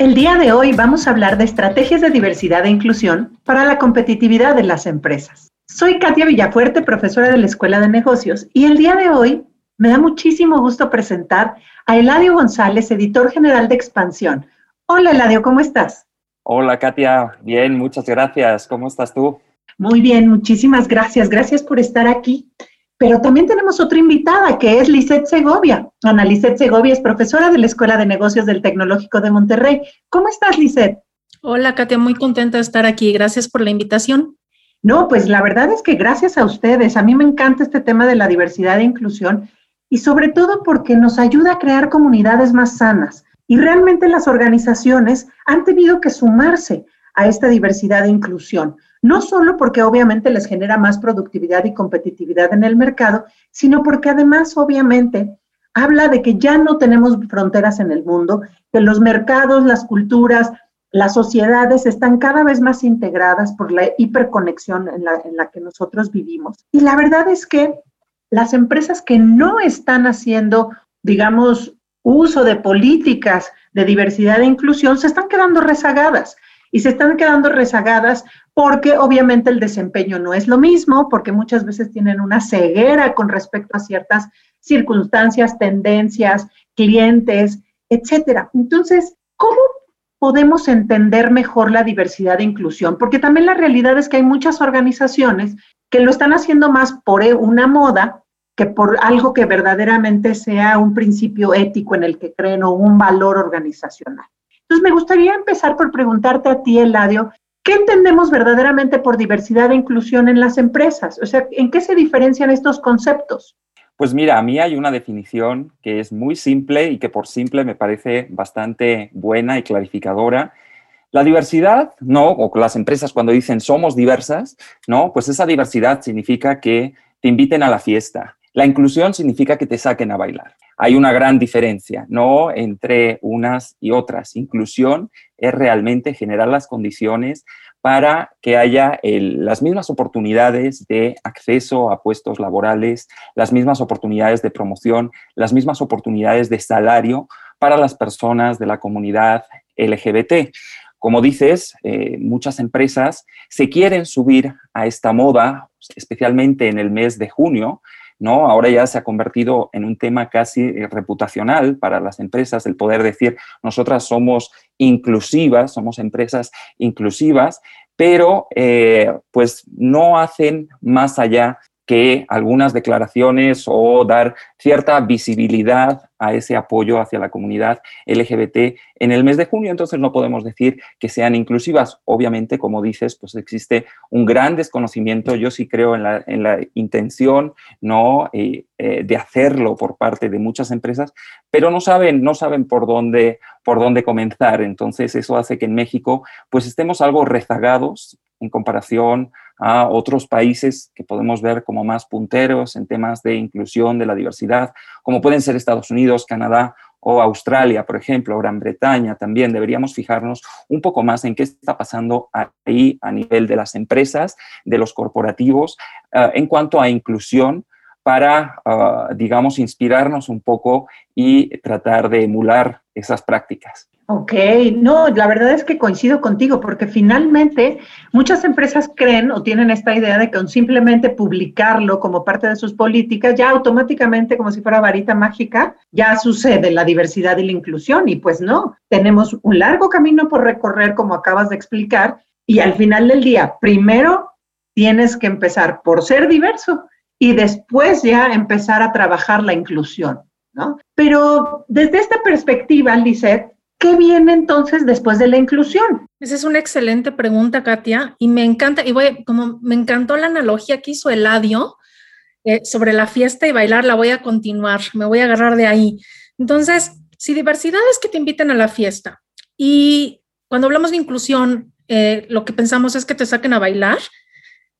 El día de hoy vamos a hablar de estrategias de diversidad e inclusión para la competitividad de las empresas. Soy Katia Villafuerte, profesora de la Escuela de Negocios, y el día de hoy me da muchísimo gusto presentar a Eladio González, editor general de Expansión. Hola Eladio, ¿cómo estás? Hola Katia, bien, muchas gracias. ¿Cómo estás tú? Muy bien, muchísimas gracias. Gracias por estar aquí. Pero también tenemos otra invitada que es Lisette Segovia. Ana Lisette Segovia es profesora de la Escuela de Negocios del Tecnológico de Monterrey. ¿Cómo estás, Lisette? Hola, Katia, muy contenta de estar aquí. Gracias por la invitación. No, pues la verdad es que gracias a ustedes. A mí me encanta este tema de la diversidad e inclusión y sobre todo porque nos ayuda a crear comunidades más sanas. Y realmente las organizaciones han tenido que sumarse a esta diversidad e inclusión no solo porque obviamente les genera más productividad y competitividad en el mercado, sino porque además obviamente habla de que ya no tenemos fronteras en el mundo, que los mercados, las culturas, las sociedades están cada vez más integradas por la hiperconexión en la, que nosotros vivimos. Y la verdad es que las empresas que no están haciendo, digamos, uso de políticas de diversidad e inclusión se están quedando rezagadas y se están quedando rezagadas porque obviamente el desempeño no es lo mismo, porque muchas veces tienen una ceguera con respecto a ciertas circunstancias, tendencias, clientes, etcétera. Entonces, ¿cómo podemos entender mejor la diversidad e inclusión? Porque también la realidad es que hay muchas organizaciones que lo están haciendo más por una moda que por algo que verdaderamente sea un principio ético en el que creen o un valor organizacional. Entonces, me gustaría empezar por preguntarte a ti, Eladio, ¿qué entendemos verdaderamente por diversidad e inclusión en las empresas? O sea, ¿en qué se diferencian estos conceptos? Pues mira, a mí hay una definición que es muy simple y que por simple me parece bastante buena y clarificadora. La diversidad, ¿no? O las empresas cuando dicen somos diversas, ¿no? Pues esa diversidad significa que te inviten a la fiesta. La inclusión significa que te saquen a bailar hay una gran diferencia, ¿no? Entre unas y otras. Inclusión es realmente generar las condiciones para que haya las mismas oportunidades de acceso a puestos laborales, las mismas oportunidades de promoción, las mismas oportunidades de salario para las personas de la comunidad LGBT. Como dices, eh, muchas empresas se quieren subir a esta moda, especialmente en el mes de junio, ¿no? Ahora ya se ha convertido en un tema casi eh, reputacional para las empresas el poder decir, nosotras somos inclusivas, somos empresas inclusivas, pero eh, pues no hacen más allá que algunas declaraciones o dar cierta visibilidad a ese apoyo hacia la comunidad LGBT en el mes de junio. Entonces no podemos decir que sean inclusivas. Obviamente, como dices, pues existe un gran desconocimiento. Yo sí creo en la, intención ¿no? Eh, eh, de hacerlo por parte de muchas empresas, pero no saben, no saben por, dónde, por dónde comenzar. Entonces eso hace que en México pues estemos algo rezagados en comparación a otros países que podemos ver como más punteros en temas de inclusión, de la diversidad, como pueden ser Estados Unidos, Canadá o Australia, por ejemplo, Gran Bretaña también. Deberíamos fijarnos un poco más en qué está pasando ahí a nivel de las empresas, de los corporativos, eh, en cuanto a inclusión para, eh, digamos, inspirarnos un poco y tratar de emular esas prácticas. Ok, no, la verdad es que coincido contigo, porque finalmente muchas empresas creen o tienen esta idea de que con simplemente publicarlo como parte de sus políticas, ya automáticamente, como si fuera varita mágica, ya sucede la diversidad y la inclusión. Y pues no, tenemos un largo camino por recorrer, como acabas de explicar, y al final del día, primero tienes que empezar por ser diverso y después ya empezar a trabajar la inclusión, ¿no? Pero desde esta perspectiva, Lisette, ¿Qué viene entonces después de la inclusión? Esa es una excelente pregunta, Katia, y me encanta, y voy, como me encantó la analogía que hizo Eladio eh, sobre la fiesta y bailar, la voy a continuar, me voy a agarrar de ahí. Entonces, si diversidad es que te inviten a la fiesta Y cuando hablamos de inclusión, eh, lo que pensamos es que te saquen a bailar.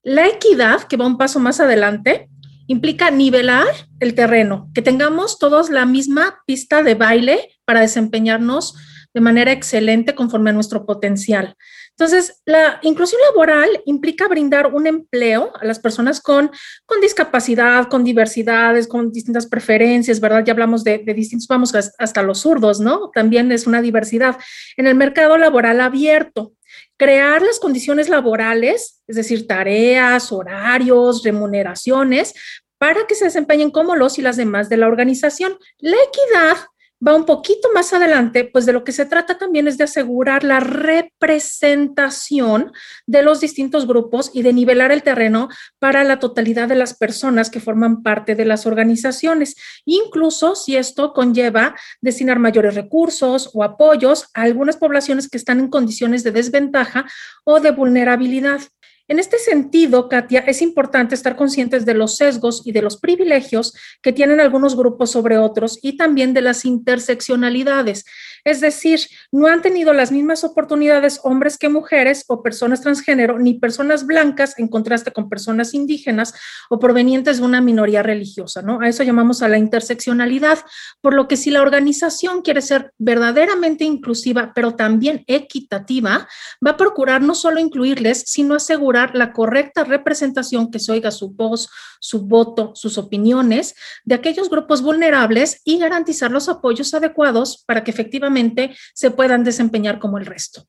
La equidad, que va un paso más adelante, implica nivelar el terreno, que tengamos todos la misma pista de baile para desempeñarnos de manera excelente conforme a nuestro potencial. Entonces, la inclusión laboral implica brindar un empleo a las personas con, discapacidad, con diversidades, con distintas preferencias, ¿verdad? Ya hablamos de, de distintos, vamos hasta los zurdos, ¿no? También es una diversidad. En el mercado laboral abierto, crear las condiciones laborales, es decir, tareas, horarios, remuneraciones, para que se desempeñen como los y las demás de la organización. La equidad va un poquito más adelante, pues de lo que se trata también es de asegurar la representación de los distintos grupos y de nivelar el terreno para la totalidad de las personas que forman parte de las organizaciones, incluso si esto conlleva destinar mayores recursos o apoyos a algunas poblaciones que están en condiciones de desventaja o de vulnerabilidad. En este sentido, Katia, es importante estar conscientes de los sesgos y de los privilegios que tienen algunos grupos sobre otros y también de las interseccionalidades. Es decir, no han tenido las mismas oportunidades hombres que mujeres o personas transgénero, ni personas blancas en contraste con personas indígenas o provenientes de una minoría religiosa, ¿no? A eso llamamos a la interseccionalidad, por lo que si la organización quiere ser verdaderamente inclusiva, pero también equitativa, va a procurar no solo incluirles, sino asegurar la correcta representación que se oiga su voz, su voto, sus opiniones de aquellos grupos vulnerables y garantizar los apoyos adecuados para que efectivamente se puedan desempeñar como el resto.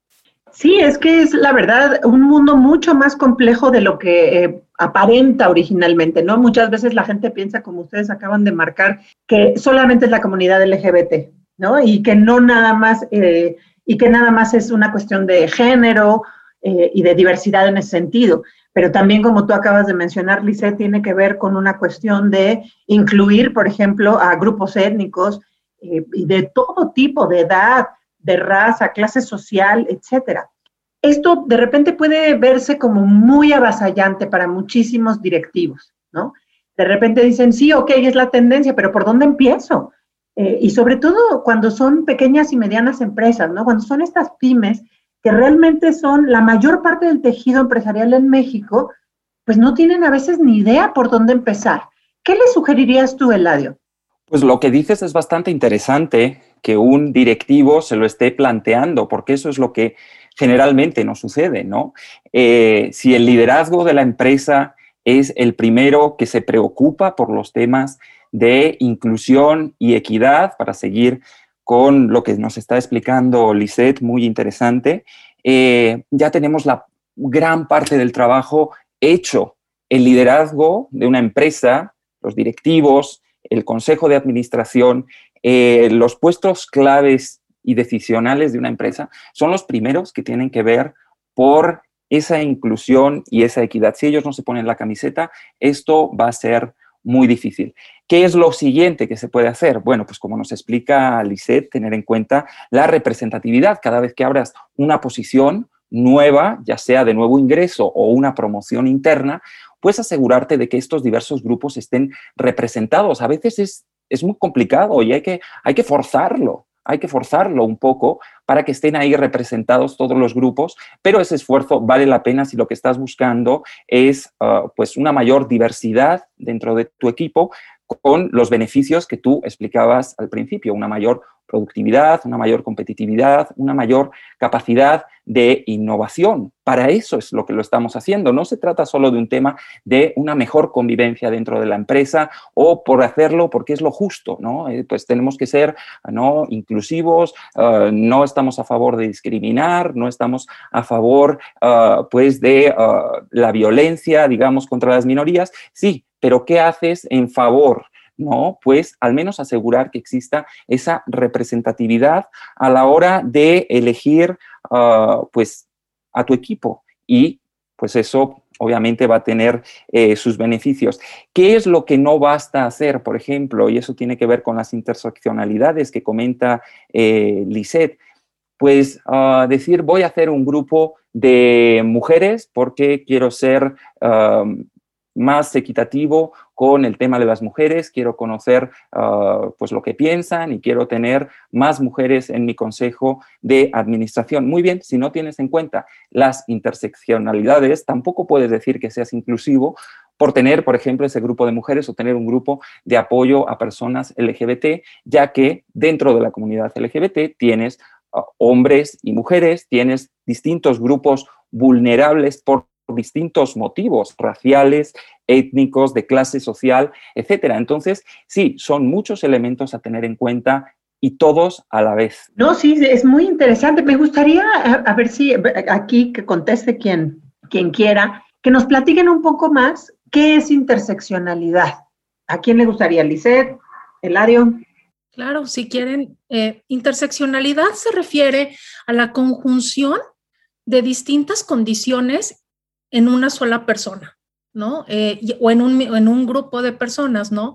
Sí, es que es la verdad un mundo mucho más complejo de lo que eh, aparenta originalmente, ¿no? Muchas veces la gente piensa, como ustedes acaban de marcar, que solamente es la comunidad LGBT, ¿no? Y que no nada más, eh, y que nada más es una cuestión de género eh, y de diversidad en ese sentido. Pero también, como tú acabas de mencionar, Lice, tiene que ver con una cuestión de incluir, por ejemplo, a grupos étnicos, eh, y de todo tipo, de edad, de raza, clase social, etcétera. Esto de repente puede verse como muy avasallante para muchísimos directivos, ¿no? De repente dicen, sí, ok, es la tendencia, pero ¿por dónde empiezo? Eh, y sobre todo cuando son pequeñas y medianas empresas, ¿no? Cuando son estas pymes que realmente son la mayor parte del tejido empresarial en México, pues no tienen a veces ni idea por dónde empezar. ¿Qué le sugerirías tú, Eladio? Pues lo que dices es bastante interesante que un directivo se lo esté planteando, porque eso es lo que generalmente no sucede, ¿no? Eh, si el liderazgo de la empresa es el primero que se preocupa por los temas de inclusión y equidad, para seguir con lo que nos está explicando Lisette, muy interesante, eh, ya tenemos la gran parte del trabajo hecho. El liderazgo de una empresa, los directivos, el consejo de administración, eh, los puestos claves y decisionales de una empresa son los primeros que tienen que ver por esa inclusión y esa equidad. Si ellos no se ponen la camiseta, esto va a ser muy difícil. ¿Qué es lo siguiente que se puede hacer? Bueno, pues como nos explica Lisette, tener en cuenta la representatividad. Cada vez que abras una posición nueva, ya sea de nuevo ingreso o una promoción interna, puedes asegurarte de que estos diversos grupos estén representados. A veces es, es muy complicado y hay que, hay que forzarlo, hay que forzarlo un poco para que estén ahí representados todos los grupos, pero ese esfuerzo vale la pena si lo que estás buscando es ah, pues una mayor diversidad dentro de tu equipo con los beneficios que tú explicabas al principio, una mayor productividad, una mayor competitividad, una mayor capacidad de innovación. Para eso es lo que lo estamos haciendo. No se trata solo de un tema de una mejor convivencia dentro de la empresa o por hacerlo porque es lo justo, ¿no? Eh, pues tenemos que ser ¿no? inclusivos, ah, no estamos a favor de discriminar, no estamos a favor ah, pues de la violencia, digamos, contra las minorías. Sí, pero ¿qué haces en favor ¿no? Pues al menos asegurar que exista esa representatividad a la hora de elegir, ah, pues, a tu equipo. Y pues eso obviamente va a tener eh, sus beneficios. ¿Qué es lo que no basta hacer, por ejemplo? Y eso tiene que ver con las interseccionalidades que comenta eh, Lisette. Pues ah, decir, voy a hacer un grupo de mujeres porque quiero ser más equitativo con el tema de las mujeres, quiero conocer ah, pues lo que piensan y quiero tener más mujeres en mi consejo de administración. Muy bien, si no tienes en cuenta las interseccionalidades, tampoco puedes decir que seas inclusivo por tener, por ejemplo, ese grupo de mujeres o tener un grupo de apoyo a personas LGBT, ya que dentro de la comunidad LGBT tienes ah, hombres y mujeres, tienes distintos grupos vulnerables por distintos motivos raciales, étnicos, de clase social, etcétera. Entonces, sí, son muchos elementos a tener en cuenta y todos a la vez. No, sí, es muy interesante. Me gustaría, a, ver si aquí que conteste quien, quien quiera, que nos platiquen un poco más qué es interseccionalidad. ¿A quién le gustaría, Lisette, Eladio? Claro, si quieren, eh, interseccionalidad se refiere a la conjunción de distintas condiciones en una sola persona, ¿no? Eh, o en un, en un grupo de personas, ¿no?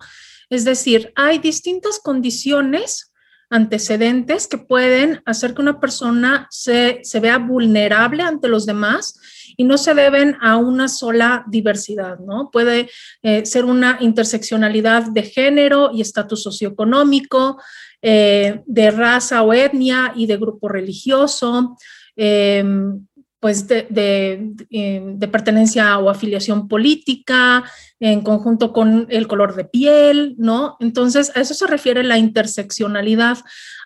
Es decir, hay distintas condiciones antecedentes que pueden hacer que una persona se, vea vulnerable ante los demás y no se deben a una sola diversidad, ¿no? Puede eh, ser una interseccionalidad de género y estatus socioeconómico, eh, de raza o etnia y de grupo religioso, pues de, em, de, pertenencia o afiliación política, en conjunto con el color de piel, ¿no? Entonces, a eso se refiere la interseccionalidad,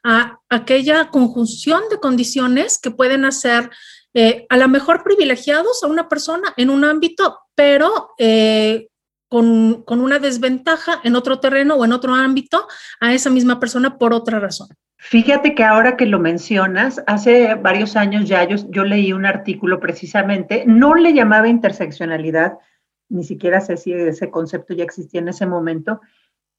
a aquella conjunción de condiciones que pueden hacer eh, a lo mejor privilegiados a una persona en un ámbito, pero eh, con, con una desventaja en otro terreno o en otro ámbito a esa misma persona por otra razón. Fíjate que ahora que lo mencionas, hace varios años ya yo, leí un artículo precisamente, no le llamaba interseccionalidad, ni siquiera sé si ese concepto ya existía en ese momento,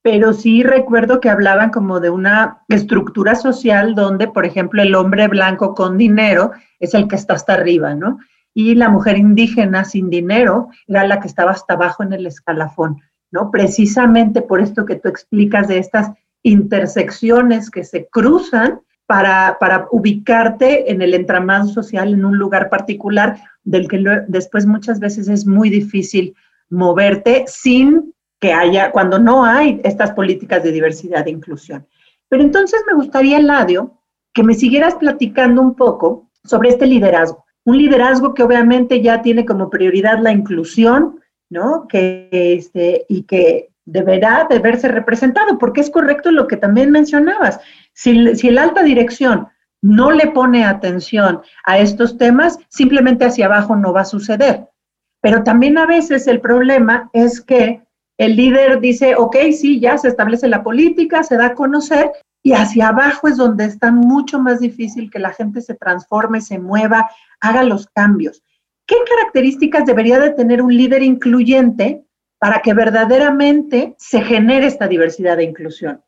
pero sí recuerdo que hablaban como de una estructura social donde, por ejemplo, el hombre blanco con dinero es el que está hasta arriba, ¿no? Y la mujer indígena sin dinero era la que estaba hasta abajo en el escalafón, ¿no? Precisamente por esto que tú explicas de estas intersecciones que se cruzan para, para, ubicarte en el entramado social en un lugar particular del que después muchas veces es muy difícil moverte sin que haya, cuando no hay estas políticas de diversidad e inclusión. Pero entonces me gustaría, Ladio, que me siguieras platicando un poco sobre este liderazgo. Un liderazgo que obviamente ya tiene como prioridad la inclusión, ¿no? Que, este, y que deberá de verse representado, porque es correcto lo que también mencionabas. Si, si el alta dirección no le pone atención a estos temas, simplemente hacia abajo no va a suceder. Pero también a veces el problema es que el líder dice, ok, sí, ya se establece la política, se da a conocer, y hacia abajo es donde está mucho más difícil que la gente se transforme, se mueva, haga los cambios. ¿Qué características debería de tener un líder incluyente para que verdaderamente se genere esta diversidad e inclusión?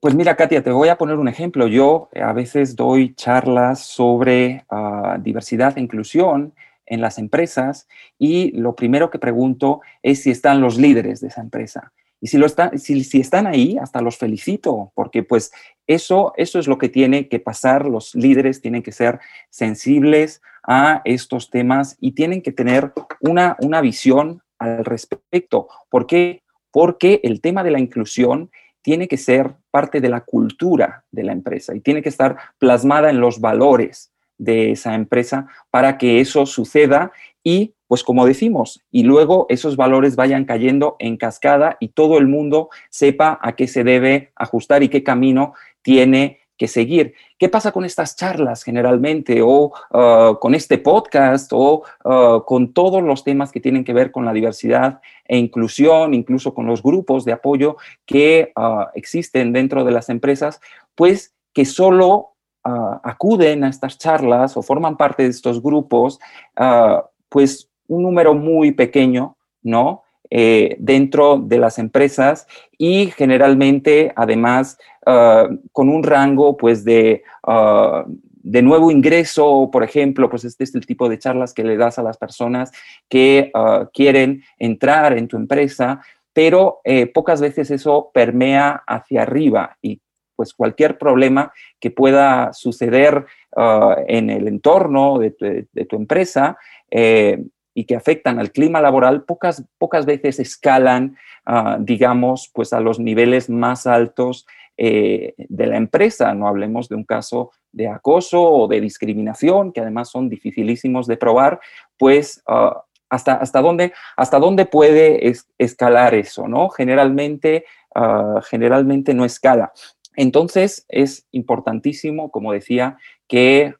Pues mira, Katia, te voy a poner un ejemplo. Yo eh, a veces doy charlas sobre ah, diversidad e inclusión en las empresas y lo primero que pregunto es si están los líderes de esa empresa. Y si, lo si, si, están ahí, hasta los felicito, porque pues eso, eso es lo que tiene que pasar. Los líderes tienen que ser sensibles a estos temas y tienen que tener una, una visión al respecto. ¿Por qué? Porque el tema de la inclusión tiene que ser parte de la cultura de la empresa y tiene que estar plasmada en los valores de esa empresa para que eso suceda y, pues como decimos, y luego esos valores vayan cayendo en cascada y todo el mundo sepa a qué se debe ajustar y qué camino tiene que seguir. ¿Qué pasa con estas charlas generalmente o uh, con este podcast o uh, con todos los temas que tienen que ver con la diversidad e inclusión, incluso con los grupos de apoyo que uh, existen dentro de las empresas? Pues que solo acuden a estas charlas o forman parte de estos grupos, pues un número muy pequeño, ¿no? Eh, dentro de las empresas y generalmente además ah, con un rango pues de, ah, de nuevo ingreso, por ejemplo, pues este es el tipo de charlas que le das a las personas que ah, quieren entrar en tu empresa, pero eh, pocas veces eso permea hacia arriba y pues cualquier problema que pueda suceder en el entorno de tu, empresa, eh, y que afectan al clima laboral pocas, pocas veces escalan, ah, digamos, pues a los niveles más altos eh, de la empresa. No hablemos de un caso de acoso o de discriminación, que además son dificilísimos de probar, pues ah, hasta, hasta, dónde, hasta dónde puede escalar eso, ¿no? Generalmente, ah, generalmente no escala. Entonces, es importantísimo, como decía, que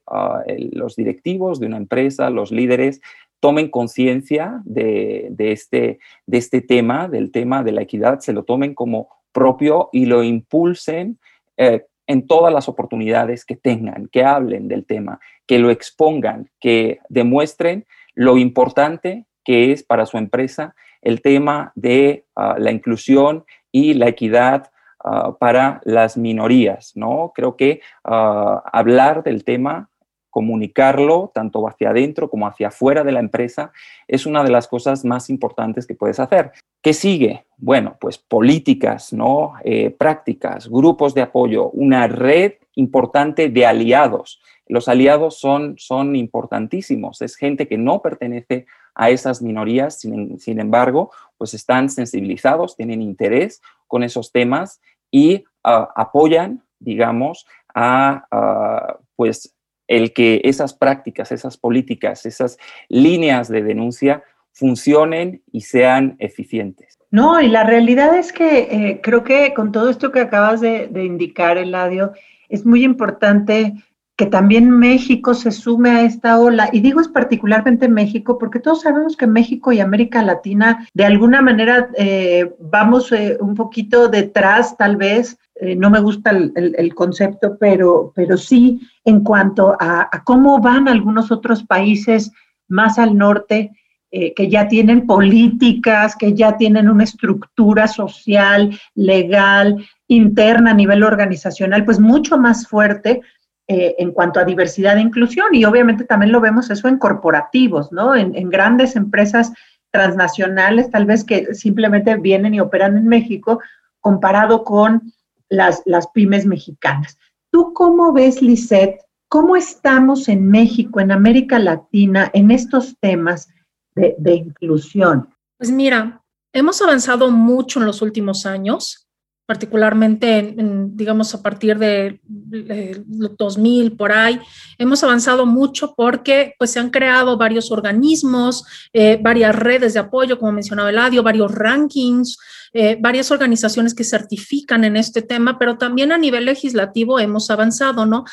los directivos de una empresa, los líderes, tomen conciencia de, este, de este tema, del tema de la equidad, se lo tomen como propio y lo impulsen eh, en todas las oportunidades que tengan, que hablen del tema, que lo expongan, que demuestren lo importante que es para su empresa el tema de ah, la inclusión y la equidad ah, para las minorías, ¿no? Creo que hablar del tema comunicarlo tanto hacia adentro como hacia afuera de la empresa es una de las cosas más importantes que puedes hacer. ¿Qué sigue? Bueno, pues políticas, ¿no? Eh, prácticas, grupos de apoyo, una red importante de aliados. Los aliados son, son importantísimos, es gente que no pertenece a esas minorías, sin, embargo, pues están sensibilizados, tienen interés con esos temas y ah, apoyan, digamos, a, ah, pues el que esas prácticas, esas políticas, esas líneas de denuncia funcionen y sean eficientes. No, y la realidad es que eh, creo que con todo esto que acabas de, de indicar, Eladio, es muy importante que también México se sume a esta ola. Y digo es particularmente México porque todos sabemos que México y América Latina de alguna manera eh, vamos eh, un poquito detrás tal vez. Eh, no me gusta el, concepto, pero, pero sí en cuanto a, cómo van algunos otros países más al norte que ya tienen políticas, que ya tienen una estructura social, legal, interna a nivel organizacional, pues mucho más fuerte eh, en cuanto a diversidad e inclusión y obviamente también lo vemos eso en corporativos, ¿no? En, grandes empresas transnacionales, tal vez que simplemente vienen y operan en México, comparado con las, las pymes mexicanas. ¿Tú cómo ves, Lisette, cómo estamos en México, en América Latina, en estos temas de, de inclusión? Pues mira, hemos avanzado mucho en los últimos años particularmente, en, digamos, a partir de, 2000 por ahí, hemos avanzado mucho porque pues, se han creado varios organismos, eh, varias redes de apoyo, como mencionaba Eladio, varios rankings, eh, varias organizaciones que certifican en este tema, pero también a nivel legislativo hemos avanzado, ¿no?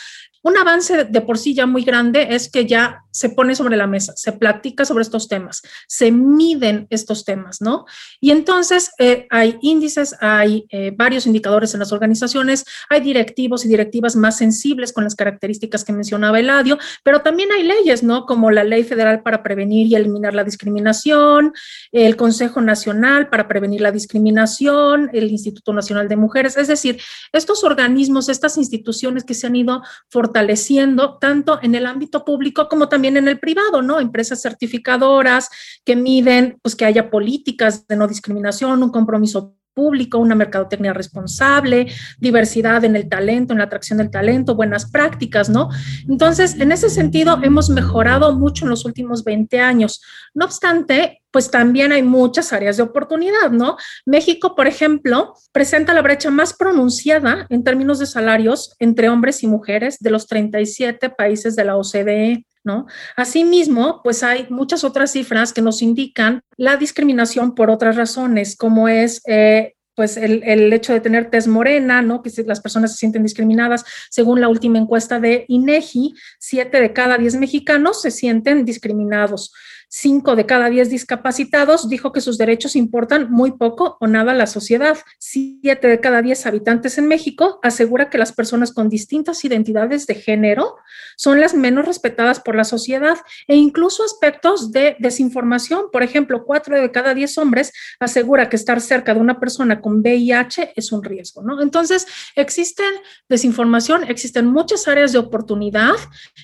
Un avance de por sí ya muy grande es que ya se pone sobre la mesa, se platica sobre estos temas, se miden estos temas, ¿no? Y entonces eh, hay índices, hay eh, varios indicadores en las organizaciones, hay directivos y directivas más sensibles con las características que mencionaba Eladio, pero también hay leyes, ¿no? Como la Ley Federal para Prevenir y Eliminar la Discriminación, el Consejo Nacional para Prevenir la Discriminación, el Instituto Nacional de Mujeres, es decir, estos organismos, estas instituciones que se han ido fortaleciendo, fortaleciendo tanto en el ámbito público como también en el privado, ¿no? Empresas certificadoras que miden, pues que haya políticas de no discriminación, un compromiso público, una mercadotecnia responsable, diversidad en el talento, en la atracción del talento, buenas prácticas, ¿no? Entonces, en ese sentido, hemos mejorado mucho en los últimos 20 años. No obstante, pues también hay muchas áreas de oportunidad, ¿no? México, por ejemplo, presenta la brecha más pronunciada en términos de salarios entre hombres y mujeres de los 37 países de la OCDE. ¿No? Asimismo, pues hay muchas otras cifras que nos indican la discriminación por otras razones, como es eh, pues el, hecho de tener tez morena, ¿no? Que las personas se sienten discriminadas. Según la última encuesta de INEGI, siete de cada diez mexicanos se sienten discriminados. Cinco de cada diez discapacitados dijo que sus derechos importan muy poco o nada a la sociedad. Siete de cada diez habitantes en México asegura que las personas con distintas identidades de género son las menos respetadas por la sociedad e incluso aspectos de desinformación. Por ejemplo, cuatro de cada diez hombres asegura que estar cerca de una persona con VIH es un riesgo, ¿no? Entonces, existen desinformación, existen muchas áreas de oportunidad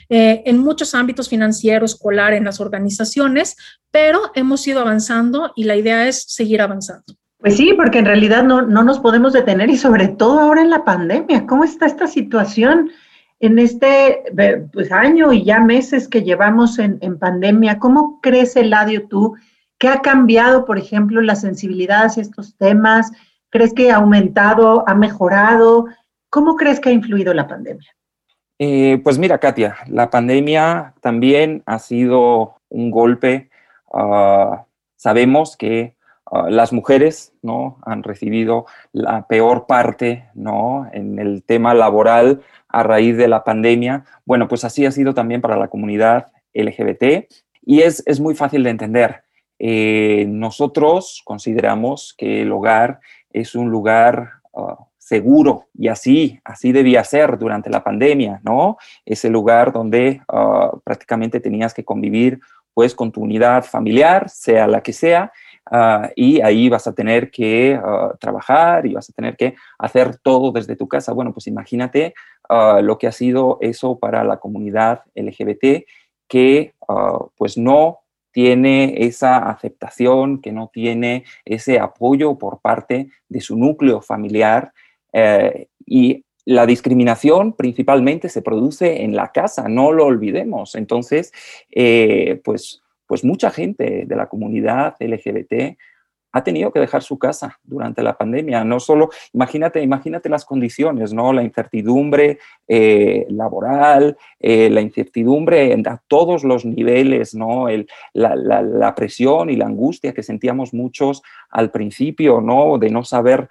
eh, en muchos ámbitos financieros, escolar, en las organizaciones pero hemos ido avanzando y la idea es seguir avanzando. Pues sí, porque en realidad no, nos podemos detener y sobre todo ahora en la pandemia, ¿cómo está esta situación? en este pues, año y ya meses que llevamos en, pandemia, ¿cómo crees, Eladio, tú? ¿Qué ha cambiado, por ejemplo, la sensibilidad hacia estos temas? ¿Crees que ha aumentado, ha mejorado? ¿Cómo crees que ha influido la pandemia? Eh, pues mira, Katia, la pandemia también ha sido un golpe. Ah, sabemos que ah, las mujeres ¿no? han recibido la peor parte ¿no? en el tema laboral a raíz de la pandemia. Bueno, pues así ha sido también para la comunidad LGBT y es, es muy fácil de entender. Eh, nosotros consideramos que el hogar es un lugar ah, seguro y así, así debía ser durante la pandemia, ¿no? Ese lugar donde prácticamente tenías que convivir pues con tu unidad familiar, sea la que sea, Ah, y ahí vas a tener que ah, trabajar y vas a tener que hacer todo desde tu casa. Bueno, pues imagínate ah, lo que ha sido eso para la comunidad LGBT que pues no tiene esa aceptación, que no tiene ese apoyo por parte de su núcleo familiar eh, y la discriminación principalmente se produce en la casa, no lo olvidemos. Entonces, eh, pues pues mucha gente de la comunidad LGBT ha tenido que dejar su casa durante la pandemia. No solo, imagínate, imagínate las condiciones, ¿no? La incertidumbre eh, laboral, eh, la incertidumbre a todos los niveles, ¿no? la, presión y la angustia que sentíamos muchos al principio, ¿no? De no saber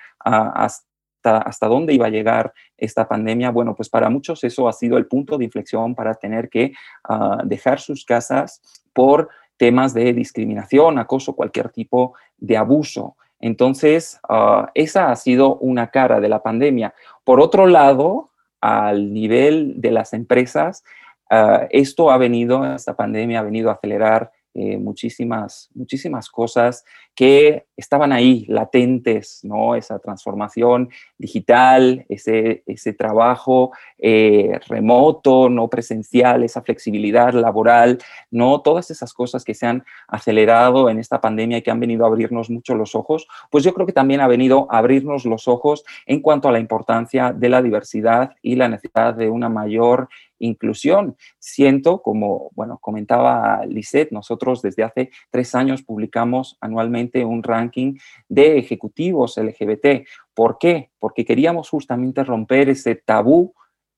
hasta, dónde iba a llegar esta pandemia. Bueno, pues para muchos eso ha sido el punto de inflexión para tener que ah, dejar sus casas por temas de discriminación, acoso, cualquier tipo de abuso. Entonces, ah, esa ha sido una cara de la pandemia. Por otro lado, al nivel de las empresas, ah, esto ha venido, esta pandemia ha venido a acelerar eh, muchísimas, muchísimas cosas que estaban ahí, latentes, ¿no? Esa transformación digital, ese, ese trabajo eh, remoto, no presencial, esa flexibilidad laboral, ¿no? Todas esas cosas que se han acelerado en esta pandemia y que han venido a abrirnos mucho los ojos, pues yo creo que también ha venido a abrirnos los ojos en cuanto a la importancia de la diversidad y la necesidad de una mayor inclusión. Siento, como bueno, comentaba Lisette, nosotros desde hace tres años publicamos anualmente un ranking de ejecutivos LGBT. ¿Por qué? Porque queríamos justamente romper ese tabú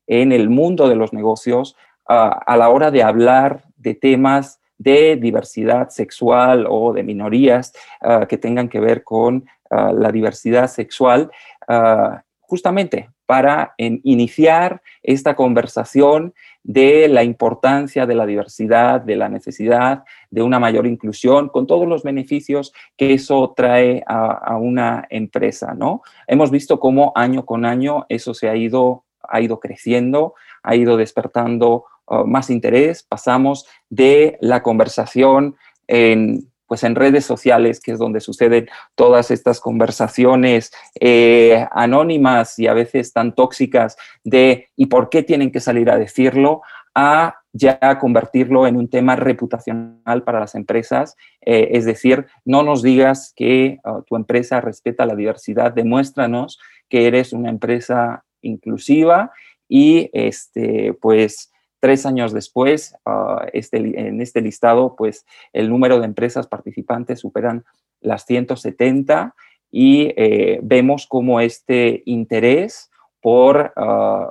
en el mundo de los negocios a la hora de hablar de temas de diversidad sexual o de minorías ah, que tengan que ver con ah, la diversidad sexual, ah, justamente para iniciar esta conversación de la importancia de la diversidad, de la necesidad de una mayor inclusión, con todos los beneficios que eso trae a, una empresa, ¿no? Hemos visto cómo año con año eso se ha ido, ha ido creciendo, ha ido despertando uh, más interés, pasamos de la conversación en pues en redes sociales, que es donde suceden todas estas conversaciones eh, anónimas y a veces tan tóxicas de ¿y por qué tienen que salir a decirlo? a ya convertirlo en un tema reputacional para las empresas, eh, es decir, no nos digas que uh, tu empresa respeta la diversidad, demuéstranos que eres una empresa inclusiva y este, pues Tres años después, ah, este, en este listado, pues el número de empresas participantes superan las 170 y eh, vemos cómo este interés por ah,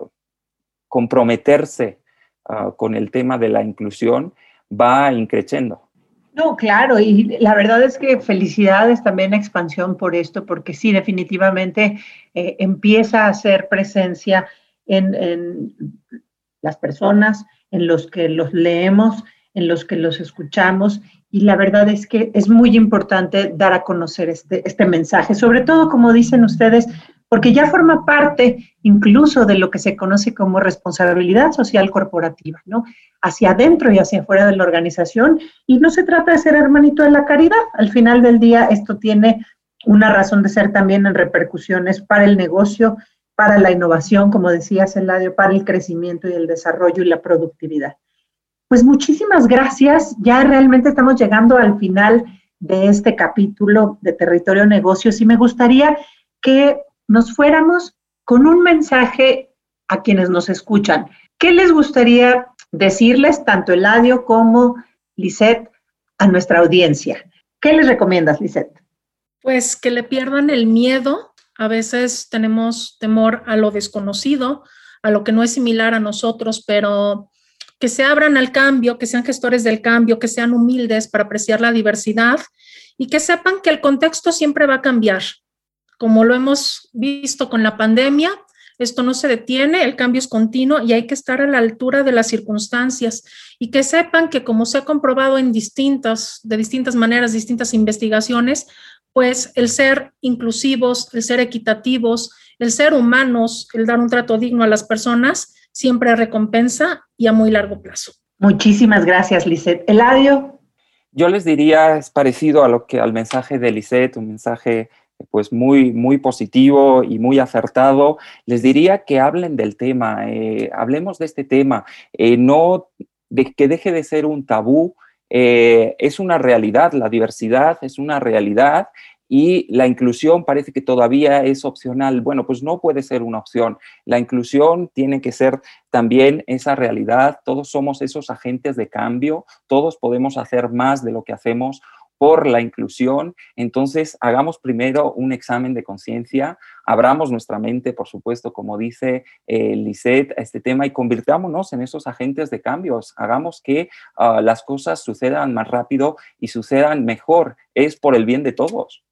comprometerse ah, con el tema de la inclusión va increciendo. No, claro, y la verdad es que felicidades también a Expansión por esto, porque sí, definitivamente eh, empieza a hacer presencia en, en, las personas, en los que los leemos, en los que los escuchamos. Y la verdad es que es muy importante dar a conocer este, este mensaje, sobre todo, como dicen ustedes, porque ya forma parte incluso de lo que se conoce como responsabilidad social corporativa, ¿no? Hacia adentro y hacia afuera de la organización. Y no se trata de ser hermanito de la caridad. Al final del día, esto tiene una razón de ser también en repercusiones para el negocio para la innovación, como decía Celadio, para el crecimiento y el desarrollo y la productividad. Pues muchísimas gracias. Ya realmente estamos llegando al final de este capítulo de Territorio Negocios y me gustaría que nos fuéramos con un mensaje a quienes nos escuchan. ¿Qué les gustaría decirles, tanto Eladio como Lisette, a nuestra audiencia? ¿Qué les recomiendas, Lisette? Pues que le pierdan el miedo. A veces tenemos temor a lo desconocido, a lo que no es similar a nosotros, pero que se abran al cambio, que sean gestores del cambio, que sean humildes para apreciar la diversidad y que sepan que el contexto siempre va a cambiar. Como lo hemos visto con la pandemia, esto no se detiene, el cambio es continuo y hay que estar a la altura de las circunstancias y que sepan que como se ha comprobado en distintas, de distintas maneras, distintas investigaciones, pues el ser inclusivos, el ser equitativos, el ser humanos, el dar un trato digno a las personas, siempre recompensa y a muy largo plazo. Muchísimas gracias, Lisette. Eladio. Yo les diría, es parecido a lo que al mensaje de Lisette, un mensaje pues muy, muy positivo y muy acertado. Les diría que hablen del tema, eh, hablemos de este tema, eh, no de que deje de ser un tabú, eh, es una realidad, la diversidad es una realidad y la inclusión parece que todavía es opcional. Bueno, pues no puede ser una opción. La inclusión tiene que ser también esa realidad. Todos somos esos agentes de cambio, todos podemos hacer más de lo que hacemos por la inclusión. Entonces, hagamos primero un examen de conciencia, abramos nuestra mente, por supuesto, como dice eh, a este tema y convirtámonos en esos agentes de cambios. Hagamos que ah, las cosas sucedan más rápido y sucedan mejor. Es por el bien de todos.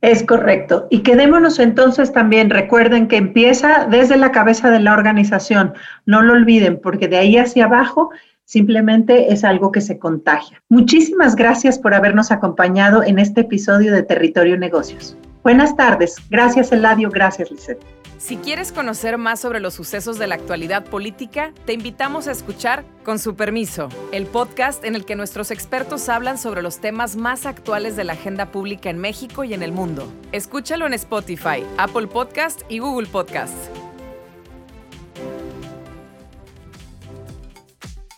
Es correcto. Y quedémonos entonces también, recuerden que empieza desde la cabeza de la organización, no lo olviden, porque de ahí hacia abajo simplemente es algo que se contagia. Muchísimas gracias por habernos acompañado en este episodio de Territorio Negocios. Buenas tardes. Gracias, Eladio. Gracias, Lisette. Si quieres conocer más sobre los sucesos de la actualidad política, te invitamos a escuchar Con su permiso, el podcast en el que nuestros expertos hablan sobre los temas más actuales de la agenda pública en México y en el mundo. Escúchalo en Spotify, Apple Podcast y Google Podcast.